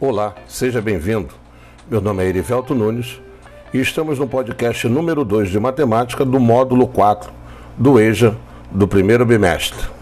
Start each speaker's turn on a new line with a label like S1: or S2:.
S1: Olá, seja bem-vindo. Meu nome é Erivelto Nunes e estamos no podcast número 2 de matemática do módulo 4 do EJA do primeiro bimestre.